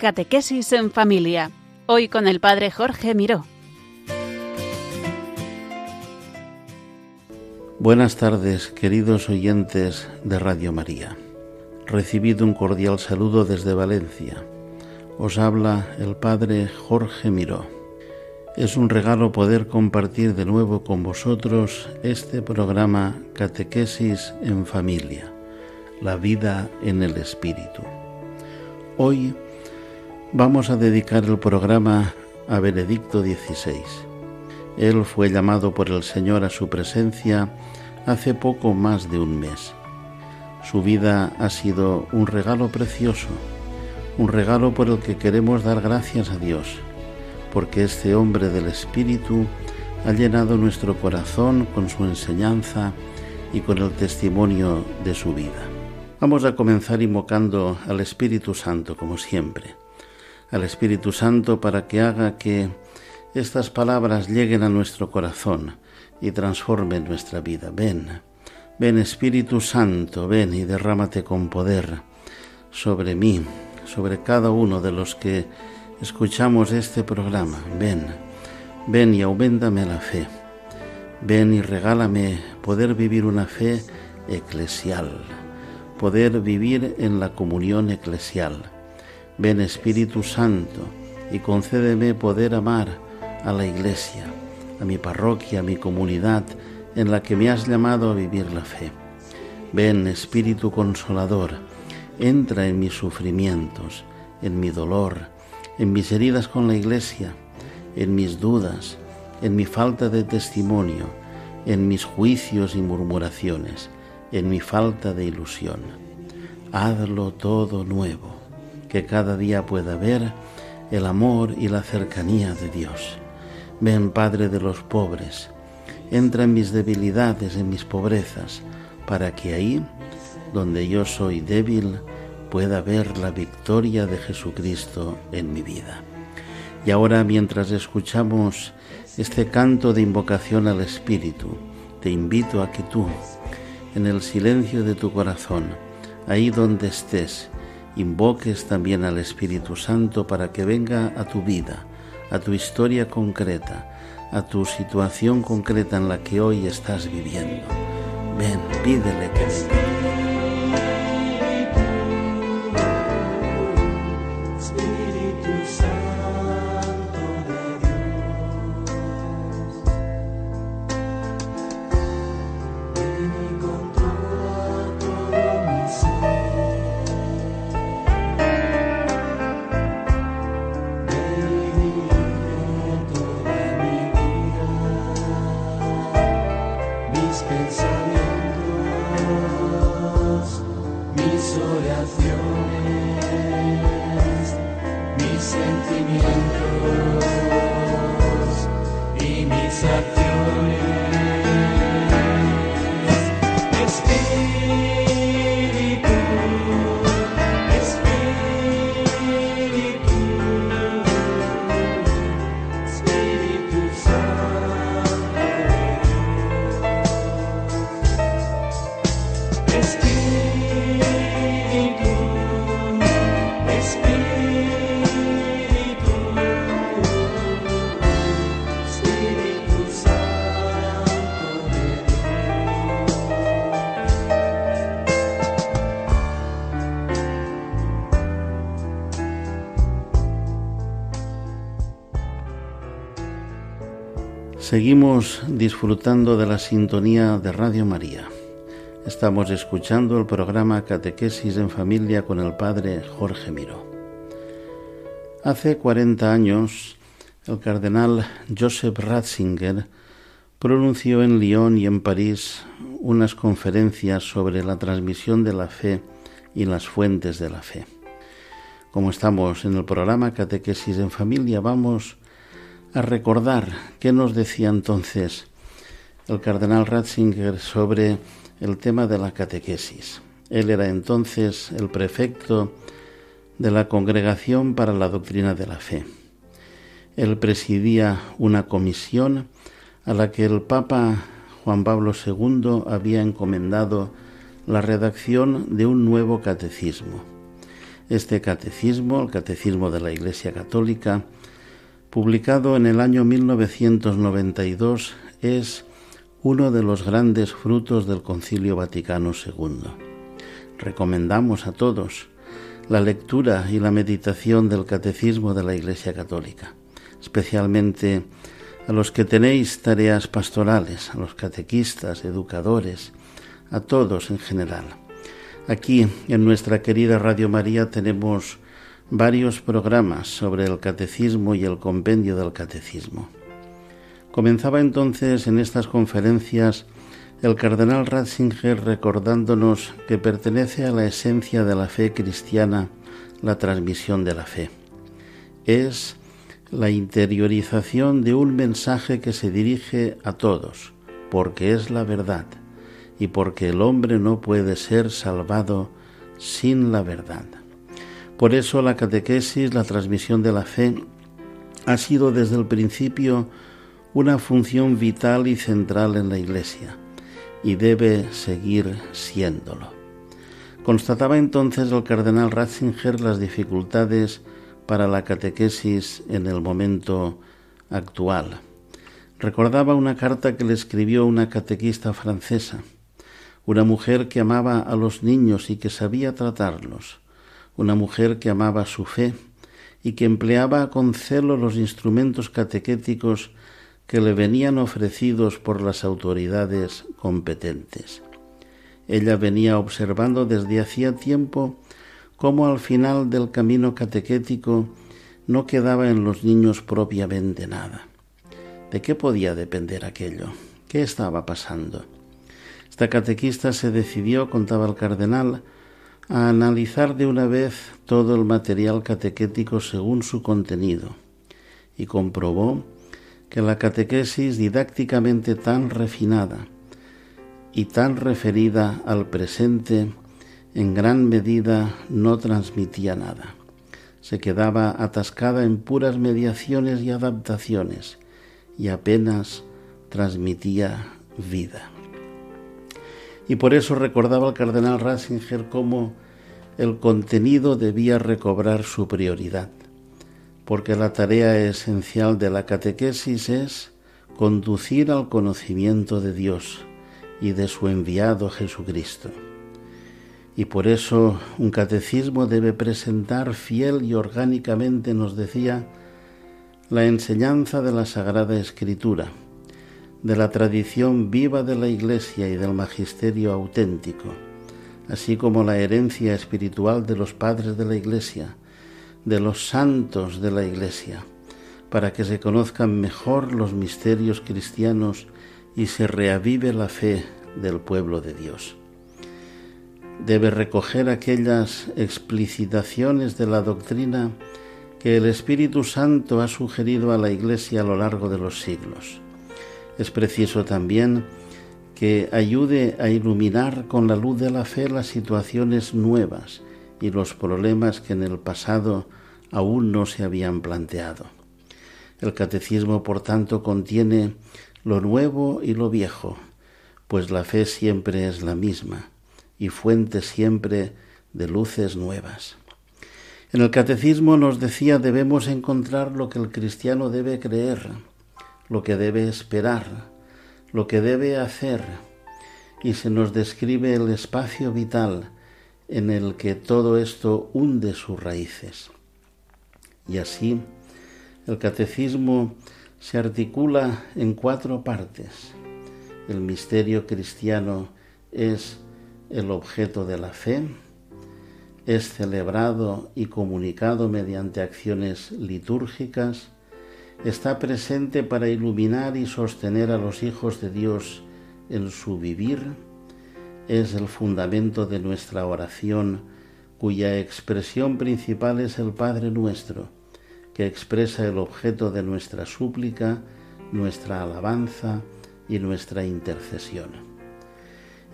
Catequesis en Familia. Hoy con el Padre Jorge Miró. Buenas tardes, queridos oyentes de Radio María. Recibido un cordial saludo desde Valencia. Os habla el Padre Jorge Miró. Es un regalo poder compartir de nuevo con vosotros este programa Catequesis en Familia, la vida en el Espíritu. Hoy Vamos a dedicar el programa a Benedicto XVI. Él fue llamado por el Señor a su presencia hace poco más de un mes. Su vida ha sido un regalo precioso, un regalo por el que queremos dar gracias a Dios, porque este hombre del Espíritu ha llenado nuestro corazón con su enseñanza y con el testimonio de su vida. Vamos a comenzar invocando al Espíritu Santo, como siempre al Espíritu Santo para que haga que estas palabras lleguen a nuestro corazón y transformen nuestra vida. Ven, ven Espíritu Santo, ven y derrámate con poder sobre mí, sobre cada uno de los que escuchamos este programa. Ven, ven y aumentame la fe. Ven y regálame poder vivir una fe eclesial, poder vivir en la comunión eclesial Ven Espíritu Santo y concédeme poder amar a la Iglesia, a mi parroquia, a mi comunidad en la que me has llamado a vivir la fe. Ven Espíritu Consolador, entra en mis sufrimientos, en mi dolor, en mis heridas con la Iglesia, en mis dudas, en mi falta de testimonio, en mis juicios y murmuraciones, en mi falta de ilusión. Hazlo todo nuevo que cada día pueda ver el amor y la cercanía de Dios. Ven, Padre de los pobres, entra en mis debilidades, en mis pobrezas, para que ahí, donde yo soy débil, pueda ver la victoria de Jesucristo en mi vida. Y ahora, mientras escuchamos este canto de invocación al Espíritu, te invito a que tú, en el silencio de tu corazón, ahí donde estés, invoques también al Espíritu Santo para que venga a tu vida, a tu historia concreta, a tu situación concreta en la que hoy estás viviendo. Ven, pídele que venga. Seguimos disfrutando de la sintonía de Radio María. Estamos escuchando el programa Catequesis en Familia con el Padre Jorge Miró. Hace 40 años, el cardenal Joseph Ratzinger pronunció en Lyon y en París unas conferencias sobre la transmisión de la fe y las fuentes de la fe. Como estamos en el programa Catequesis en Familia, vamos a recordar qué nos decía entonces el cardenal Ratzinger sobre el tema de la catequesis. Él era entonces el prefecto de la Congregación para la Doctrina de la Fe. Él presidía una comisión a la que el Papa Juan Pablo II había encomendado la redacción de un nuevo catecismo. Este catecismo, el Catecismo de la Iglesia Católica, publicado en el año 1992, es uno de los grandes frutos del Concilio Vaticano II. Recomendamos a todos la lectura y la meditación del Catecismo de la Iglesia Católica, especialmente a los que tenéis tareas pastorales, a los catequistas, educadores, a todos en general. Aquí en nuestra querida Radio María tenemos varios programas sobre el catecismo y el compendio del catecismo. Comenzaba entonces en estas conferencias el cardenal Ratzinger recordándonos que pertenece a la esencia de la fe cristiana la transmisión de la fe. Es la interiorización de un mensaje que se dirige a todos, porque es la verdad y porque el hombre no puede ser salvado sin la verdad. Por eso la catequesis, la transmisión de la fe, ha sido desde el principio una función vital y central en la Iglesia y debe seguir siéndolo. Constataba entonces el cardenal Ratzinger las dificultades para la catequesis en el momento actual. Recordaba una carta que le escribió una catequista francesa una mujer que amaba a los niños y que sabía tratarlos, una mujer que amaba su fe y que empleaba con celo los instrumentos catequéticos que le venían ofrecidos por las autoridades competentes. Ella venía observando desde hacía tiempo cómo al final del camino catequético no quedaba en los niños propiamente nada. ¿De qué podía depender aquello? ¿Qué estaba pasando? Esta catequista se decidió, contaba el cardenal, a analizar de una vez todo el material catequético según su contenido y comprobó que la catequesis didácticamente tan refinada y tan referida al presente en gran medida no transmitía nada. Se quedaba atascada en puras mediaciones y adaptaciones y apenas transmitía vida. Y por eso recordaba el cardenal Ratzinger cómo el contenido debía recobrar su prioridad, porque la tarea esencial de la catequesis es conducir al conocimiento de Dios y de su enviado Jesucristo. Y por eso un catecismo debe presentar fiel y orgánicamente, nos decía, la enseñanza de la Sagrada Escritura, de la tradición viva de la Iglesia y del magisterio auténtico, así como la herencia espiritual de los padres de la Iglesia, de los santos de la Iglesia, para que se conozcan mejor los misterios cristianos y se reavive la fe del pueblo de Dios. Debe recoger aquellas explicitaciones de la doctrina que el Espíritu Santo ha sugerido a la Iglesia a lo largo de los siglos es preciso también que ayude a iluminar con la luz de la fe las situaciones nuevas y los problemas que en el pasado aún no se habían planteado. El catecismo, por tanto, contiene lo nuevo y lo viejo, pues la fe siempre es la misma y fuente siempre de luces nuevas. En el catecismo nos decía debemos encontrar lo que el cristiano debe creer, lo que debe esperar, lo que debe hacer, y se nos describe el espacio vital en el que todo esto hunde sus raíces. Y así, el catecismo se articula en cuatro partes. El misterio cristiano es el objeto de la fe, es celebrado y comunicado mediante acciones litúrgicas, está presente para iluminar y sostener a los hijos de Dios en su vivir, es el fundamento de nuestra oración, cuya expresión principal es el Padre nuestro, que expresa el objeto de nuestra súplica, nuestra alabanza y nuestra intercesión.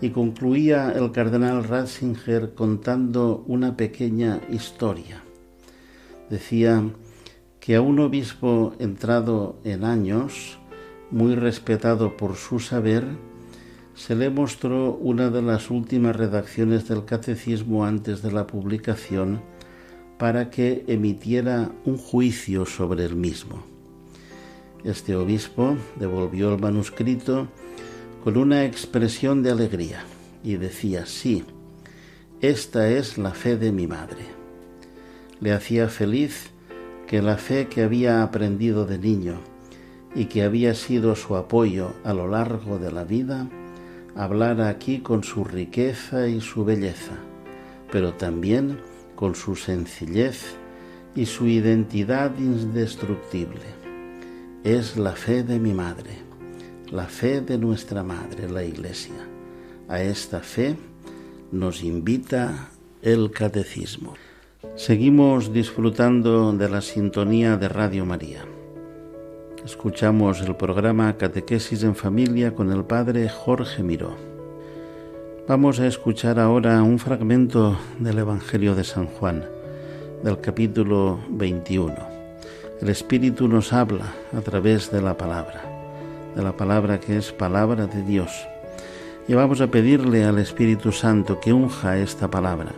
Y concluía el cardenal Ratzinger contando una pequeña historia. Decía, que a un obispo entrado en años, muy respetado por su saber, se le mostró una de las últimas redacciones del catecismo antes de la publicación para que emitiera un juicio sobre el mismo. Este obispo devolvió el manuscrito con una expresión de alegría y decía, sí, esta es la fe de mi madre. Le hacía feliz que la fe que había aprendido de niño y que había sido su apoyo a lo largo de la vida, hablara aquí con su riqueza y su belleza, pero también con su sencillez y su identidad indestructible. Es la fe de mi madre, la fe de nuestra madre, la Iglesia. A esta fe nos invita el catecismo. Seguimos disfrutando de la sintonía de Radio María. Escuchamos el programa Catequesis en Familia con el Padre Jorge Miró. Vamos a escuchar ahora un fragmento del Evangelio de San Juan, del capítulo 21. El Espíritu nos habla a través de la palabra, de la palabra que es palabra de Dios. Y vamos a pedirle al Espíritu Santo que unja esta palabra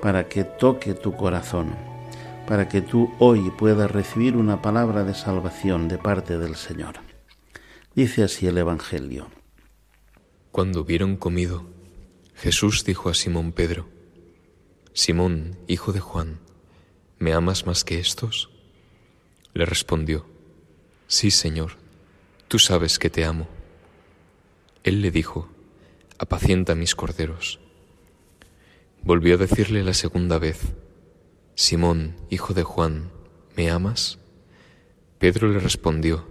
para que toque tu corazón, para que tú hoy puedas recibir una palabra de salvación de parte del Señor. Dice así el Evangelio. Cuando hubieron comido, Jesús dijo a Simón Pedro, Simón, hijo de Juan, ¿me amas más que estos? Le respondió, Sí, Señor, tú sabes que te amo. Él le dijo, Apacienta mis corderos. Volvió a decirle la segunda vez, Simón, hijo de Juan, ¿me amas? Pedro le respondió,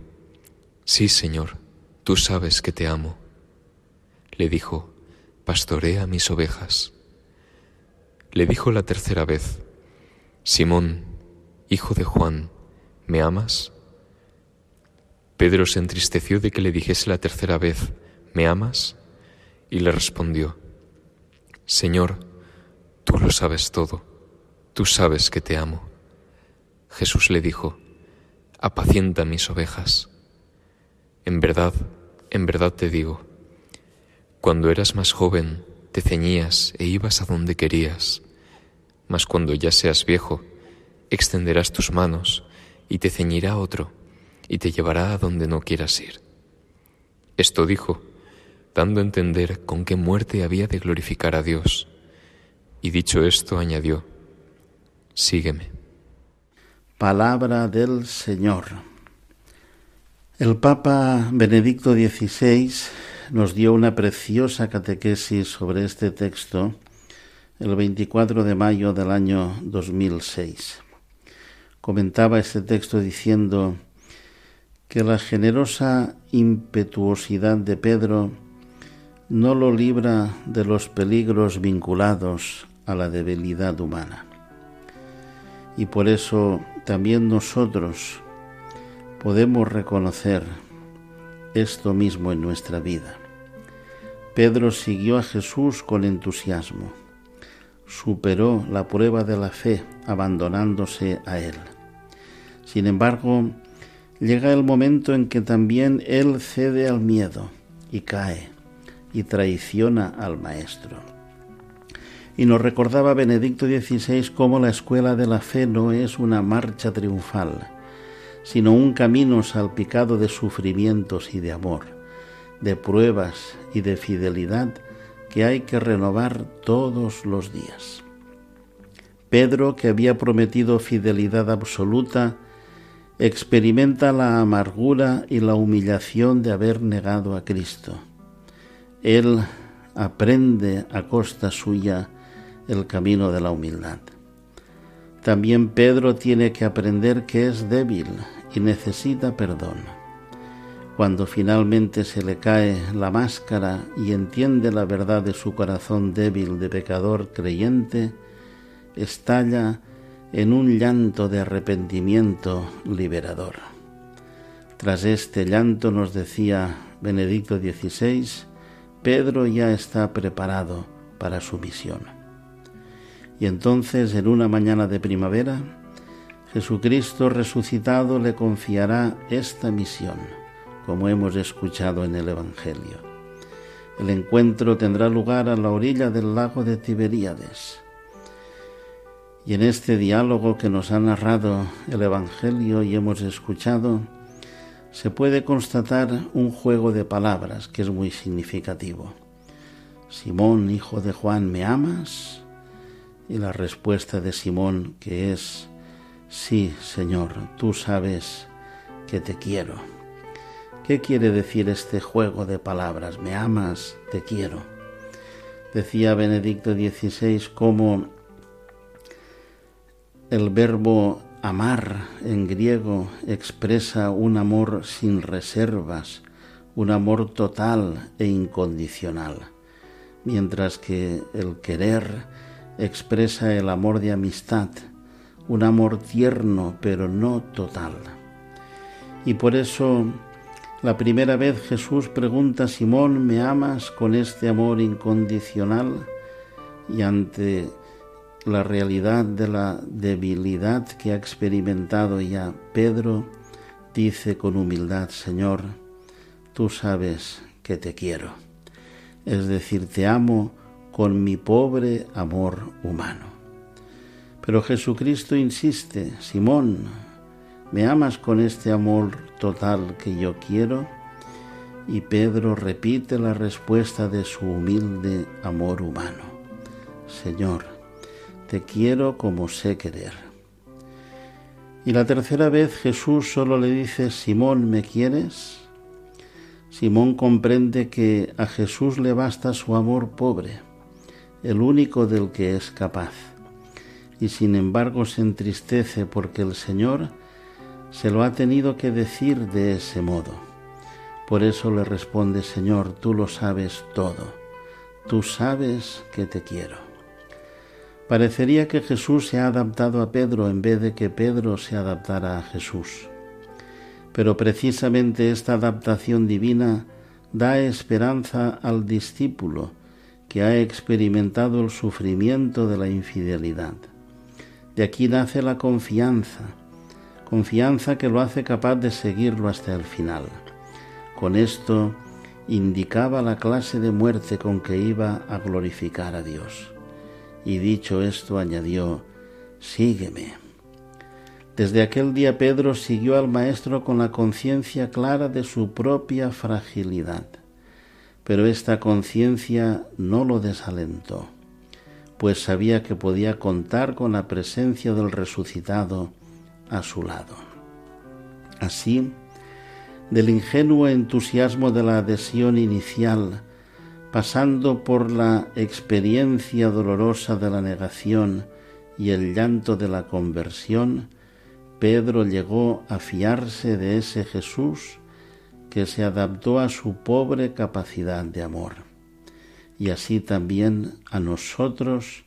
Sí, Señor, tú sabes que te amo. Le dijo, Pastorea mis ovejas. Le dijo la tercera vez, Simón, hijo de Juan, ¿me amas? Pedro se entristeció de que le dijese la tercera vez, ¿me amas? Y le respondió, Señor, tú lo sabes todo tú sabes que te amo. Jesús le dijo, apacienta mis ovejas. En verdad, en verdad te digo, cuando eras más joven te ceñías e ibas a donde querías, mas cuando ya seas viejo, extenderás tus manos y te ceñirá otro y te llevará a donde no quieras ir. Esto dijo, dando a entender con qué muerte había de glorificar a Dios. Y dicho esto, añadió, sígueme. Palabra del Señor. El Papa Benedicto XVI nos dio una preciosa catequesis sobre este texto el 24 de mayo del año 2006. Comentaba este texto diciendo que la generosa impetuosidad de Pedro no lo libra de los peligros vinculados a la debilidad humana. Y por eso también nosotros podemos reconocer esto mismo en nuestra vida. Pedro siguió a Jesús con entusiasmo, superó la prueba de la fe abandonándose a Él. Sin embargo, llega el momento en que también Él cede al miedo y cae y traiciona al Maestro. Y nos recordaba Benedicto XVI cómo la escuela de la fe no es una marcha triunfal, sino un camino salpicado de sufrimientos y de amor, de pruebas y de fidelidad que hay que renovar todos los días. Pedro, que había prometido fidelidad absoluta, experimenta la amargura y la humillación de haber negado a Cristo. Él aprende a costa suya el camino de la humildad. También Pedro tiene que aprender que es débil y necesita perdón. Cuando finalmente se le cae la máscara y entiende la verdad de su corazón débil de pecador creyente, estalla en un llanto de arrepentimiento liberador. Tras este llanto, nos decía Benedicto XVI, Pedro ya está preparado para su misión. Y entonces, en una mañana de primavera, Jesucristo resucitado le confiará esta misión, como hemos escuchado en el Evangelio. El encuentro tendrá lugar a la orilla del lago de Tiberíades. Y en este diálogo que nos ha narrado el Evangelio y hemos escuchado, se puede constatar un juego de palabras que es muy significativo. Simón, hijo de Juan, ¿me amas? Y la respuesta de Simón que es, sí, Señor, tú sabes que te quiero. ¿Qué quiere decir este juego de palabras? ¿Me amas? Te quiero. Decía Benedicto XVI cómo el verbo amar en griego expresa un amor sin reservas, un amor total e incondicional, mientras que el querer expresa el amor de amistad, un amor tierno pero no total. Y por eso la primera vez Jesús pregunta Simón, ¿me amas con este amor incondicional? Y ante la realidad de la debilidad que ha experimentado ya Pedro, dice con humildad, Señor, tú sabes que te quiero. Es decir, te amo con mi pobre amor humano. Pero Jesucristo insiste, Simón, ¿me amas con este amor total que yo quiero? Y Pedro repite la respuesta de su humilde amor humano. Señor, te quiero como sé querer. Y la tercera vez Jesús solo le dice, Simón, ¿me quieres? Simón comprende que a Jesús le basta su amor pobre, el único del que es capaz, y sin embargo se entristece porque el Señor se lo ha tenido que decir de ese modo. Por eso le responde, Señor, tú lo sabes todo, tú sabes que te quiero. Parecería que Jesús se ha adaptado a Pedro en vez de que Pedro se adaptara a Jesús. Pero precisamente esta adaptación divina da esperanza al discípulo que ha experimentado el sufrimiento de la infidelidad. De aquí nace la confianza, confianza que lo hace capaz de seguirlo hasta el final. Con esto indicaba la clase de muerte con que iba a glorificar a Dios y dicho esto añadió, Sígueme. Desde aquel día Pedro siguió al Maestro con la conciencia clara de su propia fragilidad, pero esta conciencia no lo desalentó, pues sabía que podía contar con la presencia del resucitado a su lado. Así, del ingenuo entusiasmo de la adhesión inicial, pasando por la experiencia dolorosa de la negación y el llanto de la conversión, Pedro llegó a fiarse de ese Jesús que se adaptó a su pobre capacidad de amor. Y así también a nosotros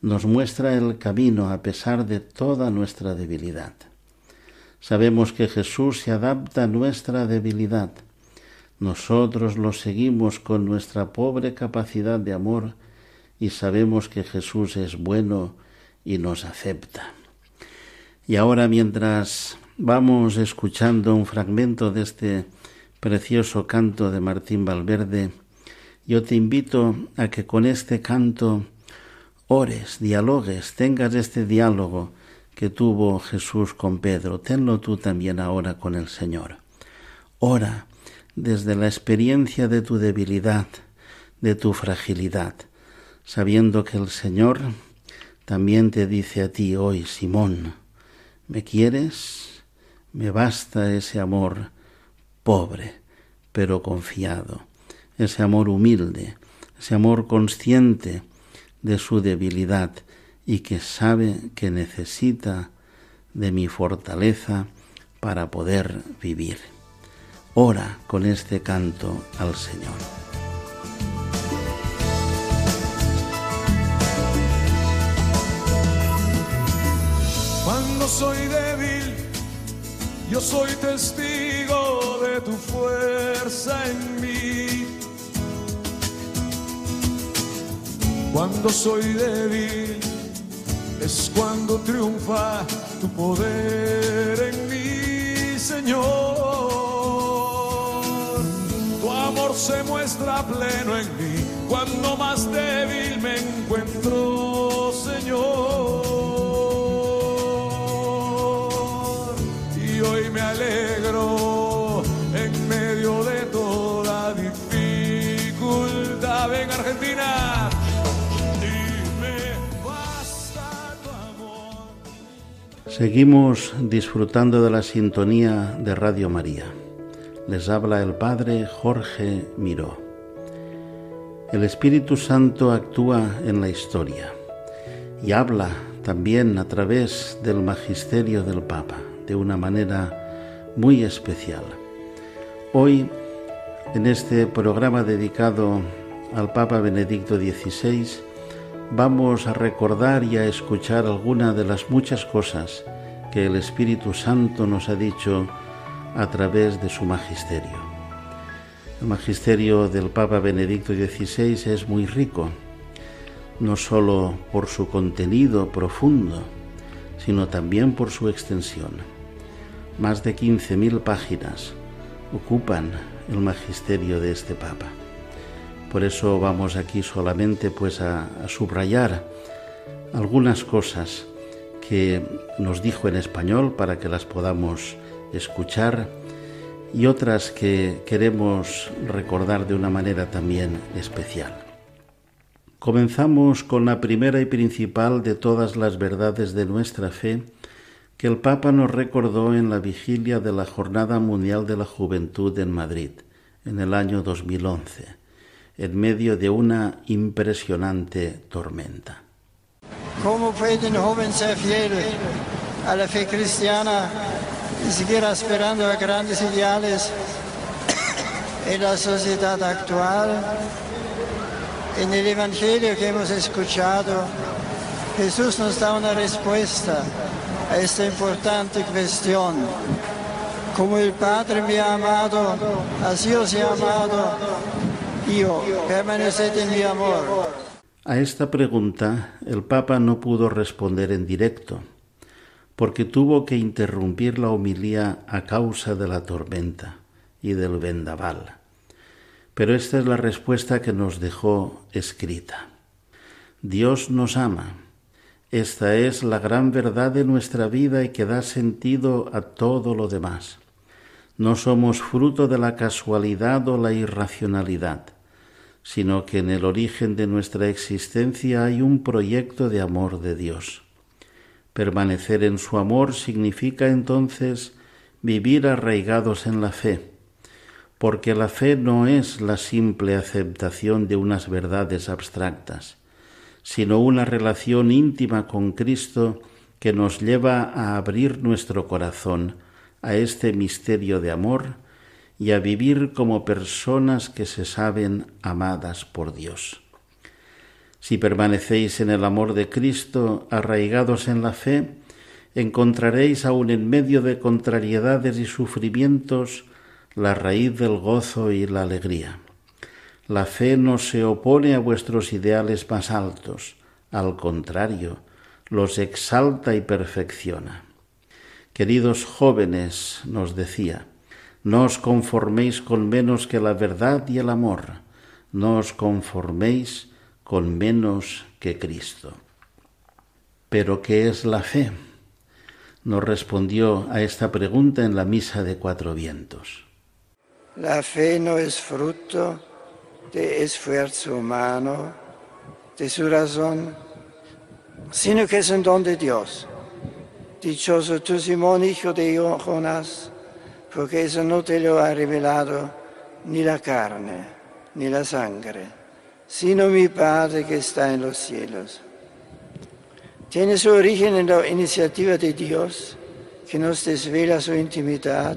nos muestra el camino a pesar de toda nuestra debilidad. Sabemos que Jesús se adapta a nuestra debilidad nosotros lo seguimos con nuestra pobre capacidad de amor y sabemos que Jesús es bueno y nos acepta. Y ahora mientras vamos escuchando un fragmento de este precioso canto de Martín Valverde, yo te invito a que con este canto ores, dialogues, tengas este diálogo que tuvo Jesús con Pedro, tenlo tú también ahora con el Señor. Ora, desde la experiencia de tu debilidad, de tu fragilidad, sabiendo que el Señor también te dice a ti hoy, Simón, ¿me quieres? Me basta ese amor pobre, pero confiado, ese amor humilde, ese amor consciente de su debilidad y que sabe que necesita de mi fortaleza para poder vivir ora con este canto al Señor. Cuando soy débil, yo soy testigo tu fuerza en mí. Cuando soy débil, es cuando triunfa tu poder en mí, Señor. Tu amor se muestra pleno en mí, cuando más débil me encuentro, Señor. Y hoy me alegro Seguimos disfrutando de la sintonía de Radio María. Les habla el Padre Jorge Miró. El Espíritu Santo actúa en la historia y habla también a través del magisterio del Papa de una manera muy especial. Hoy, en este programa dedicado al Papa Benedicto XVI, vamos a recordar y a escuchar algunas de las muchas cosas que el Espíritu Santo nos ha dicho a través de su magisterio. El magisterio del Papa Benedicto XVI es muy rico, no solo por su contenido profundo, sino también por su extensión. Más de 15.000 páginas ocupan el magisterio de este Papa. Por eso vamos aquí solamente pues a, a subrayar algunas cosas que nos dijo en español para que las podamos escuchar y otras que queremos recordar de una manera también especial. Comenzamos con la primera y principal de todas las verdades de nuestra fe que el Papa nos recordó en la vigilia de la Jornada Mundial de la Juventud en Madrid en el año 2011 en medio de una impresionante tormenta. ¿Cómo puede un joven ser fiel a la fe cristiana y seguir aspirando a grandes ideales en la sociedad actual? En el Evangelio que hemos escuchado, Jesús nos da una respuesta a esta importante cuestión. Como el Padre me ha amado, así os he amado A esta pregunta el Papa no pudo responder en directo, porque tuvo que interrumpir la homilía a causa de la tormenta y del vendaval. Pero esta es la respuesta que nos dejó escrita. Dios nos ama. Esta es la gran verdad de nuestra vida y que da sentido a todo lo demás. No somos fruto de la casualidad o la irracionalidad sino que en el origen de nuestra existencia hay un proyecto de amor de Dios. Permanecer en su amor significa entonces vivir arraigados en la fe, porque la fe no es la simple aceptación de unas verdades abstractas, sino una relación íntima con Cristo que nos lleva a abrir nuestro corazón a este misterio de amor y a vivir como personas que se saben amadas por Dios. Si permanecéis en el amor de Cristo, arraigados en la fe, encontraréis aun en medio de contrariedades y sufrimientos la raíz del gozo y la alegría. La fe no se opone a vuestros ideales más altos, al contrario, los exalta y perfecciona. Queridos jóvenes, nos decía, no os conforméis con menos que la verdad y el amor. No os conforméis con menos que Cristo. Pero ¿qué es la fe? Nos respondió a esta pregunta en la misa de cuatro vientos. La fe no es fruto de esfuerzo humano, de su razón, sino que es un don de Dios. Dichoso tú, Simón, hijo de Jonás, porque eso no te lo ha revelado ni la carne, ni la sangre, sino mi Padre que está en los cielos. Tiene su origen en la iniciativa de Dios que nos desvela su intimidad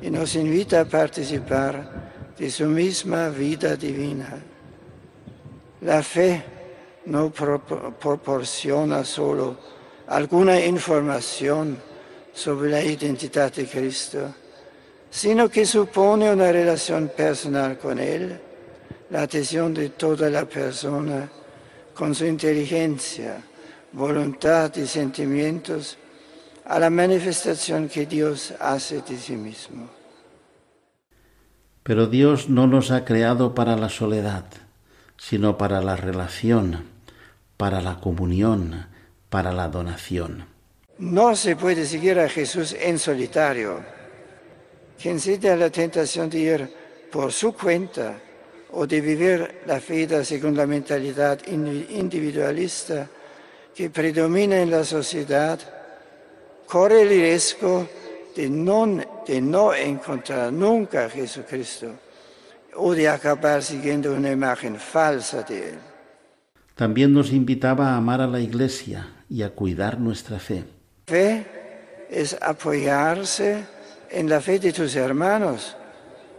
y nos invita a participar de su misma vida divina. La fe no proporciona solo alguna información sobre la identidad de Cristo, sino que supone una relación personal con Él, la atención de toda la persona con su inteligencia, voluntad y sentimientos a la manifestación que Dios hace de sí mismo. Pero Dios no nos ha creado para la soledad, sino para la relación, para la comunión, para la donación. No se puede seguir a Jesús en solitario quien cede a la tentación de ir por su cuenta o de vivir la vida según la mentalidad individualista que predomina en la sociedad, corre el riesgo de no, de no encontrar nunca a Jesucristo o de acabar siguiendo una imagen falsa de Él. También nos invitaba a amar a la Iglesia y a cuidar nuestra fe. Fe es apoyarse en la fe de tus hermanos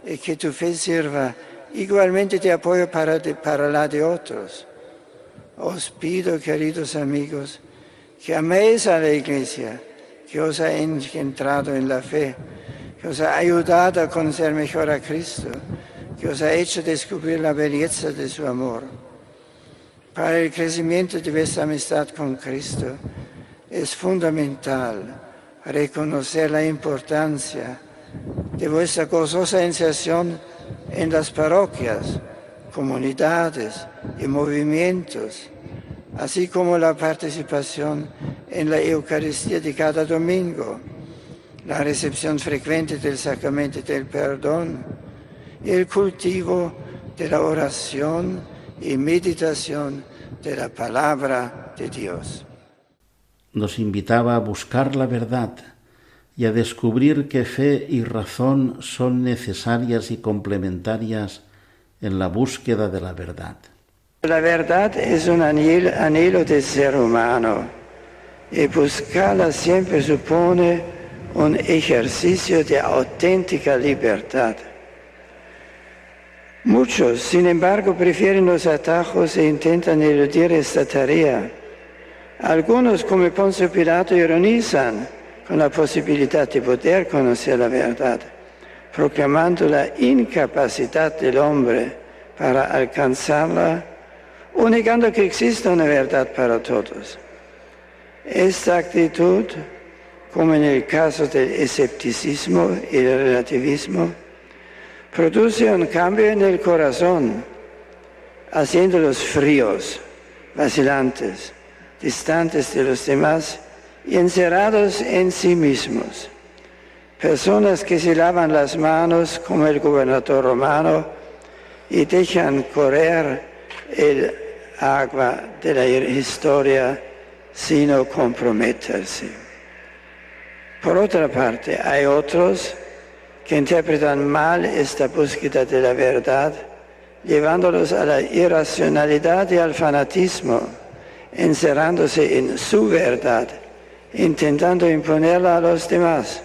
y que tu fe sirva igualmente de apoyo para, para la de otros. Os pido, queridos amigos, que améis a la Iglesia, que os ha engendrado en la fe, que os ha ayudado a conocer mejor a Cristo, que os ha hecho descubrir la belleza de su amor. Para el crecimiento de vuestra amistad con Cristo es fundamental reconocer la importancia de vuestra gozosa inserción en las parroquias, comunidades y movimientos, así como la participación en la Eucaristía de cada domingo, la recepción frecuente del sacramento del perdón y el cultivo de la oración y meditación de la palabra de Dios. Nos invitaba a buscar la verdad y a descubrir que fe y razón son necesarias y complementarias en la búsqueda de la verdad. La verdad es un anhelo del ser humano y buscarla siempre supone un ejercicio de auténtica libertad. Muchos, sin embargo, prefieren los atajos e intentan eludir esta tarea. Algunos, como Poncio Pilato, ironizan con la posibilidad de poder conocer la verdad, proclamando la incapacidad del hombre para alcanzarla o negando que exista una verdad para todos. Esta actitud, como en el caso del escepticismo y el relativismo, produce un cambio en el corazón, haciéndolos fríos, vacilantes, distantes de los demás y encerrados en sí mismos. Personas que se lavan las manos como el gobernador romano y dejan correr el agua de la historia sin comprometerse. Por otra parte, hay otros que interpretan mal esta búsqueda de la verdad, llevándolos a la irracionalidad y al fanatismo, encerrándose en su verdad intentando imponerla a los demás.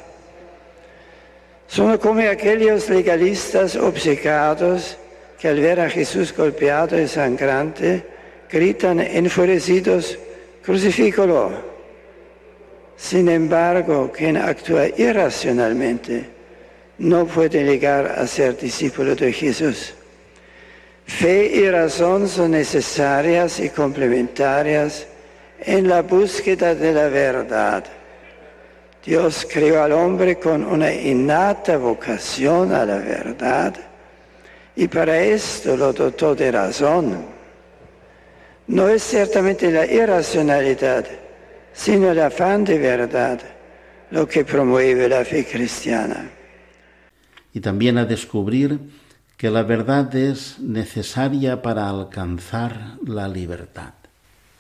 Son como aquellos legalistas obcecados que al ver a Jesús golpeado y sangrante gritan enfurecidos, crucifícolo. Sin embargo, quien actúa irracionalmente no puede llegar a ser discípulo de Jesús. Fe y razón son necesarias y complementarias en la búsqueda de la verdad. Dios creó al hombre con una innata vocación a la verdad y para esto lo dotó de razón. No es ciertamente la irracionalidad, sino el afán de verdad lo que promueve la fe cristiana. Y también a descubrir que la verdad es necesaria para alcanzar la libertad.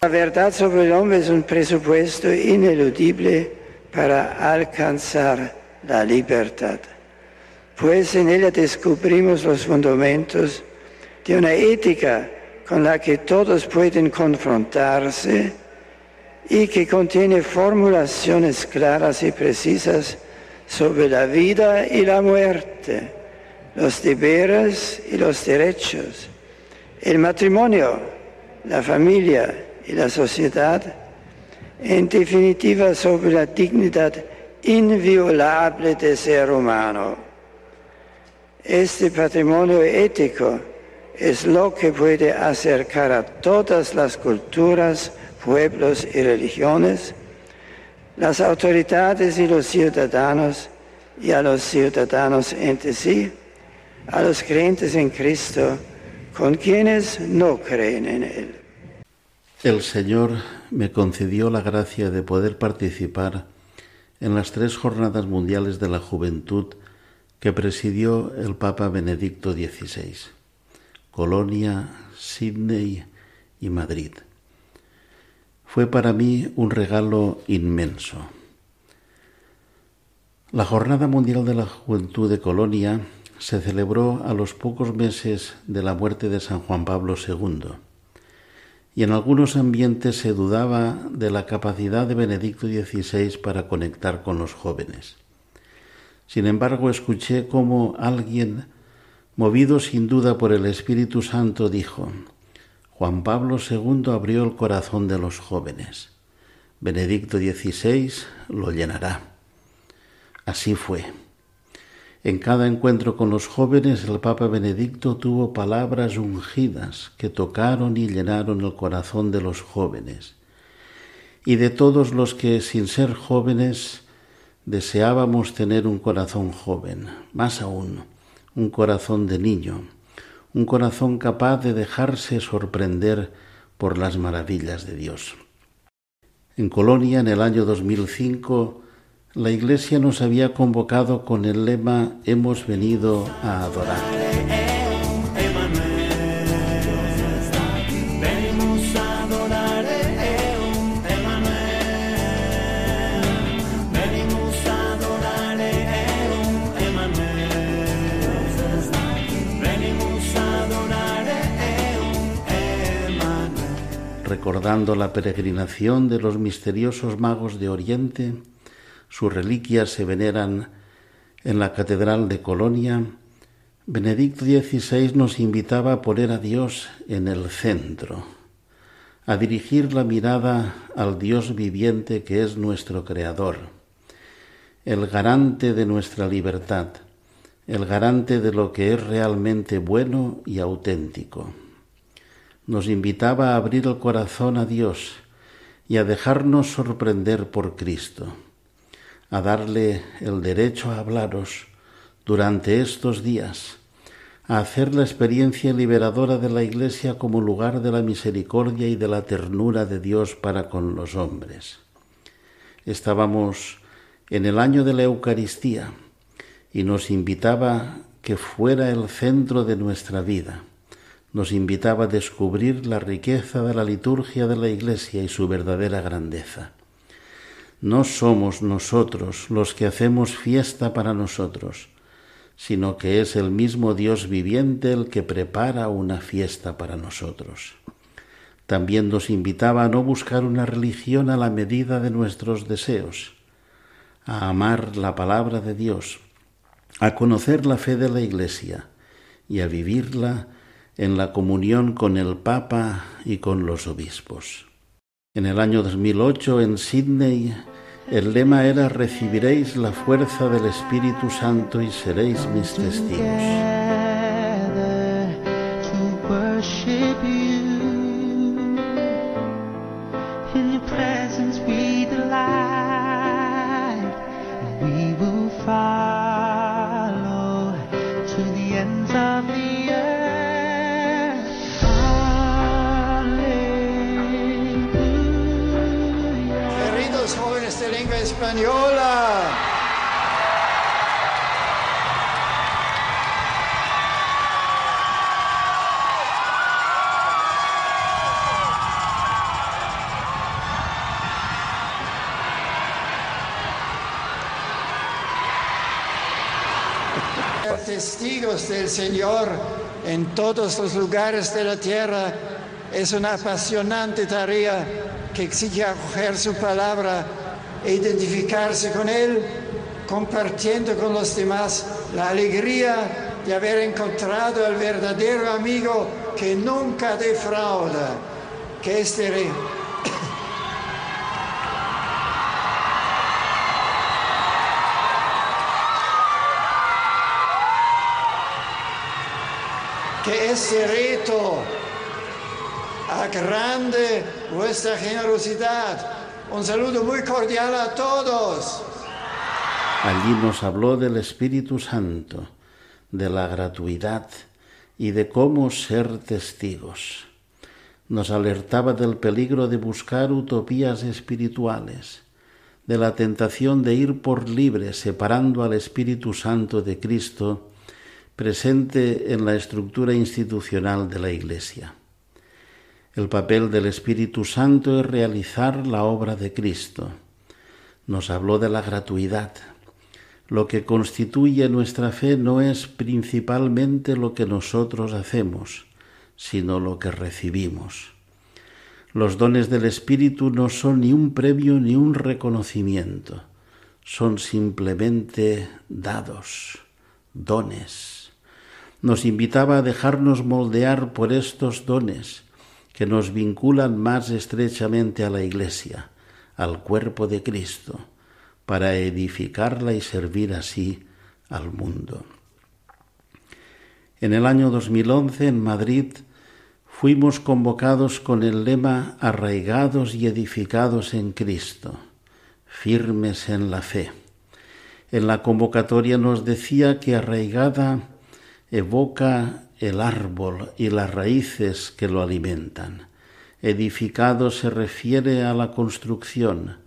La verdad sobre el hombre es un presupuesto ineludible para alcanzar la libertad, pues en ella descubrimos los fundamentos de una ética con la que todos pueden confrontarse y que contiene formulaciones claras y precisas sobre la vida y la muerte, los deberes y los derechos, el matrimonio, la familia, y la sociedad, en definitiva sobre la dignidad inviolable del ser humano. Este patrimonio ético es lo que puede acercar a todas las culturas, pueblos y religiones, las autoridades y los ciudadanos, y a los ciudadanos entre sí, a los creyentes en Cristo, con quienes no creen en Él. El Señor me concedió la gracia de poder participar en las tres jornadas mundiales de la juventud que presidió el Papa Benedicto XVI, Colonia, Sydney y Madrid. Fue para mí un regalo inmenso. La Jornada Mundial de la Juventud de Colonia se celebró a los pocos meses de la muerte de San Juan Pablo II, y en algunos ambientes se dudaba de la capacidad de Benedicto XVI para conectar con los jóvenes. Sin embargo, escuché cómo alguien, movido sin duda por el Espíritu Santo, dijo, Juan Pablo II abrió el corazón de los jóvenes. Benedicto XVI lo llenará. Así fue. En cada encuentro con los jóvenes el Papa Benedicto tuvo palabras ungidas que tocaron y llenaron el corazón de los jóvenes y de todos los que sin ser jóvenes deseábamos tener un corazón joven, más aún, un corazón de niño, un corazón capaz de dejarse sorprender por las maravillas de Dios. En Colonia, en el año 2005, la Iglesia nos había convocado con el lema Hemos venido a adorar. recordando la peregrinación de los misteriosos magos de Oriente, sus reliquias se veneran en la Catedral de Colonia, Benedicto XVI nos invitaba a poner a Dios en el centro, a dirigir la mirada al Dios viviente que es nuestro Creador, el garante de nuestra libertad, el garante de lo que es realmente bueno y auténtico. Nos invitaba a abrir el corazón a Dios y a dejarnos sorprender por Cristo a darle el derecho a hablaros durante estos días, a hacer la experiencia liberadora de la Iglesia como lugar de la misericordia y de la ternura de Dios para con los hombres. Estábamos en el año de la Eucaristía y nos invitaba que fuera el centro de nuestra vida. Nos invitaba a descubrir la riqueza de la liturgia de la Iglesia y su verdadera grandeza. No somos nosotros los que hacemos fiesta para nosotros, sino que es el mismo Dios viviente el que prepara una fiesta para nosotros. También nos invitaba a no buscar una religión a la medida de nuestros deseos, a amar la palabra de Dios, a conocer la fe de la Iglesia y a vivirla en la comunión con el Papa y con los obispos. En el año 2008 en Sydney el lema era recibiréis la fuerza del Espíritu Santo y seréis mis testigos. Testigos del Señor en todos los lugares de la tierra. Es una apasionante tarea que exige acoger su palabra e identificarse con Él, compartiendo con los demás la alegría de haber encontrado al verdadero amigo que nunca defrauda, que es que este reto a grande vuestra generosidad un saludo muy cordial a todos. Allí nos habló del Espíritu Santo, de la gratuidad y de cómo ser testigos. Nos alertaba del peligro de buscar utopías espirituales, de la tentación de ir por libre separando al Espíritu Santo de Cristo presente en la estructura institucional de la Iglesia. El papel del Espíritu Santo es realizar la obra de Cristo. Nos habló de la gratuidad. Lo que constituye nuestra fe no es principalmente lo que nosotros hacemos, sino lo que recibimos. Los dones del Espíritu no son ni un premio ni un reconocimiento, son simplemente dados, dones. Nos invitaba a dejarnos moldear por estos dones que nos vinculan más estrechamente a la Iglesia, al cuerpo de Cristo, para edificarla y servir así al mundo. En el año 2011, en Madrid, fuimos convocados con el lema arraigados y edificados en Cristo, firmes en la fe. En la convocatoria nos decía que arraigada evoca el árbol y las raíces que lo alimentan. Edificado se refiere a la construcción,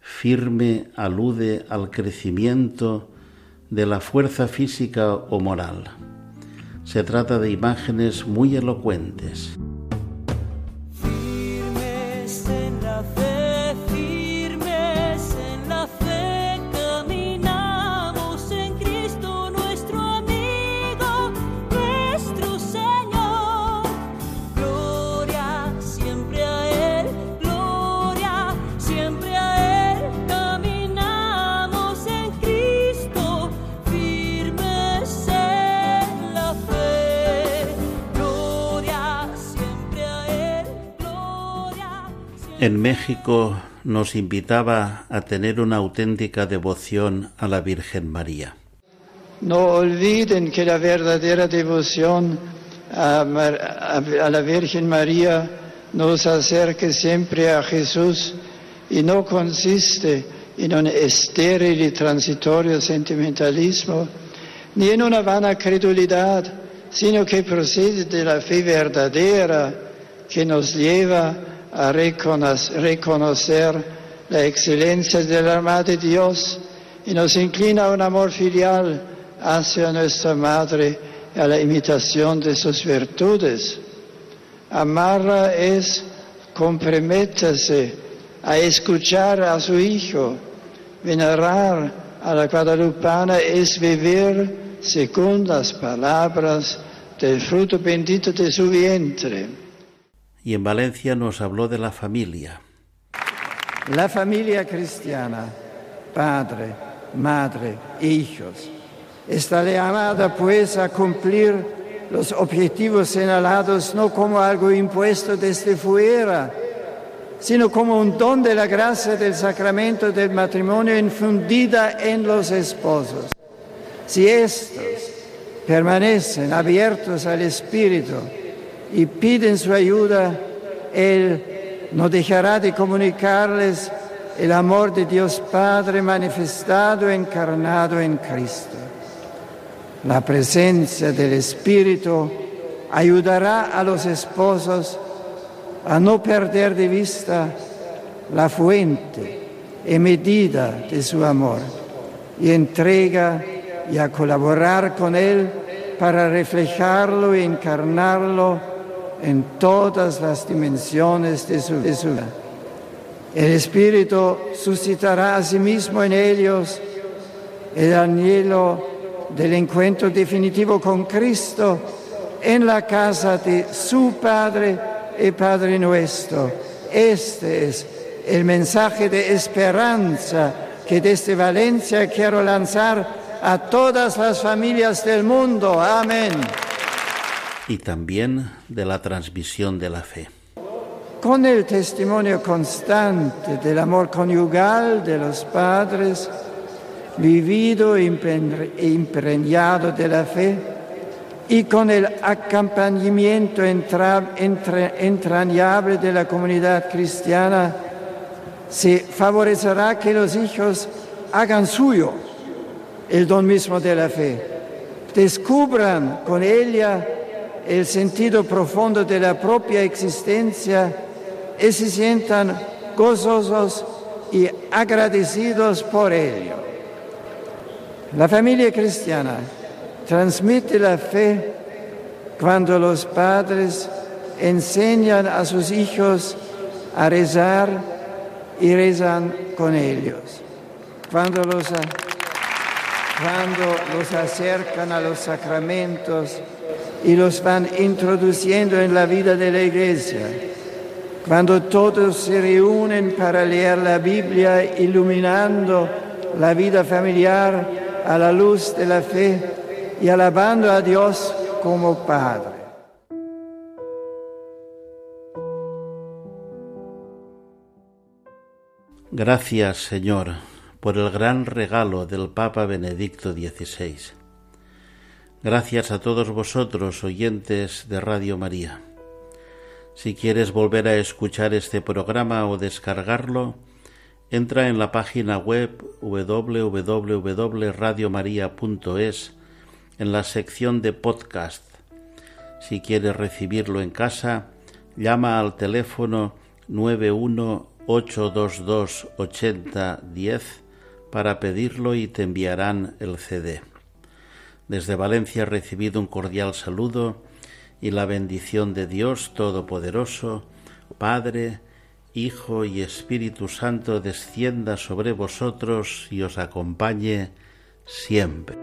firme alude al crecimiento de la fuerza física o moral. Se trata de imágenes muy elocuentes. En México nos invitaba a tener una auténtica devoción a la Virgen María. No olviden que la verdadera devoción a, la Virgen María nos acerca siempre a Jesús y no consiste en un estéril y transitorio sentimentalismo, ni en una vana credulidad, sino que procede de la fe verdadera que nos lleva a reconocer la excelencia del alma de Dios y nos inclina a un amor filial hacia nuestra Madre y a la imitación de sus virtudes. Amarla es comprometerse a escuchar a su Hijo. Venerar a la Guadalupana es vivir según las palabras del fruto bendito de su vientre y en Valencia nos habló de la familia. La familia cristiana, padre, madre, hijos, está llamada pues a cumplir los objetivos señalados no como algo impuesto desde fuera, sino como un don de la gracia del sacramento del matrimonio infundida en los esposos. Si estos permanecen abiertos al Espíritu, y piden su ayuda, Él no dejará de comunicarles el amor de Dios Padre manifestado, encarnado en Cristo. La presencia del Espíritu ayudará a los esposos a no perder de vista la fuente y medida de su amor y entrega y a colaborar con Él para reflejarlo y encarnarlo en todas las dimensiones de su, vida. El Espíritu suscitará asimismo en ellos el anhelo del encuentro definitivo con Cristo en la casa de su Padre y Padre nuestro. Este es el mensaje de esperanza que desde Valencia quiero lanzar a todas las familias del mundo. Amén y también de la transmisión de la fe. Con el testimonio constante del amor conyugal de los padres, vivido e impregnado de la fe, y con el acompañamiento entrañable de la comunidad cristiana, se favorecerá que los hijos hagan suyo el don mismo de la fe, descubran con ella el sentido profundo de la propia existencia y se sientan gozosos y agradecidos por ello. La familia cristiana transmite la fe cuando los padres enseñan a sus hijos a rezar y rezan con ellos. Cuando los, cuando los acercan a los sacramentos y los van introduciendo en la vida de la iglesia. Cuando todos se reúnen para leer la Biblia iluminando la vida familiar a la luz de la fe y alabando a Dios como Padre. Gracias, Señor, por el gran regalo del Papa Benedicto XVI. Gracias a todos vosotros, oyentes de Radio María. Si quieres volver a escuchar este programa o descargarlo, entra en la página web www.radiomaria.es en la sección de podcast. Si quieres recibirlo en casa, llama al teléfono 918228010 para pedirlo y te enviarán el CD. Desde Valencia he recibido un cordial saludo y la bendición de Dios Todopoderoso, Padre, Hijo y Espíritu Santo descienda sobre vosotros y os acompañe siempre.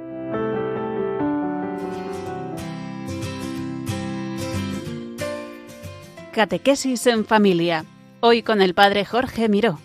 Catequesis en familia. Hoy con el Padre Jorge Miró.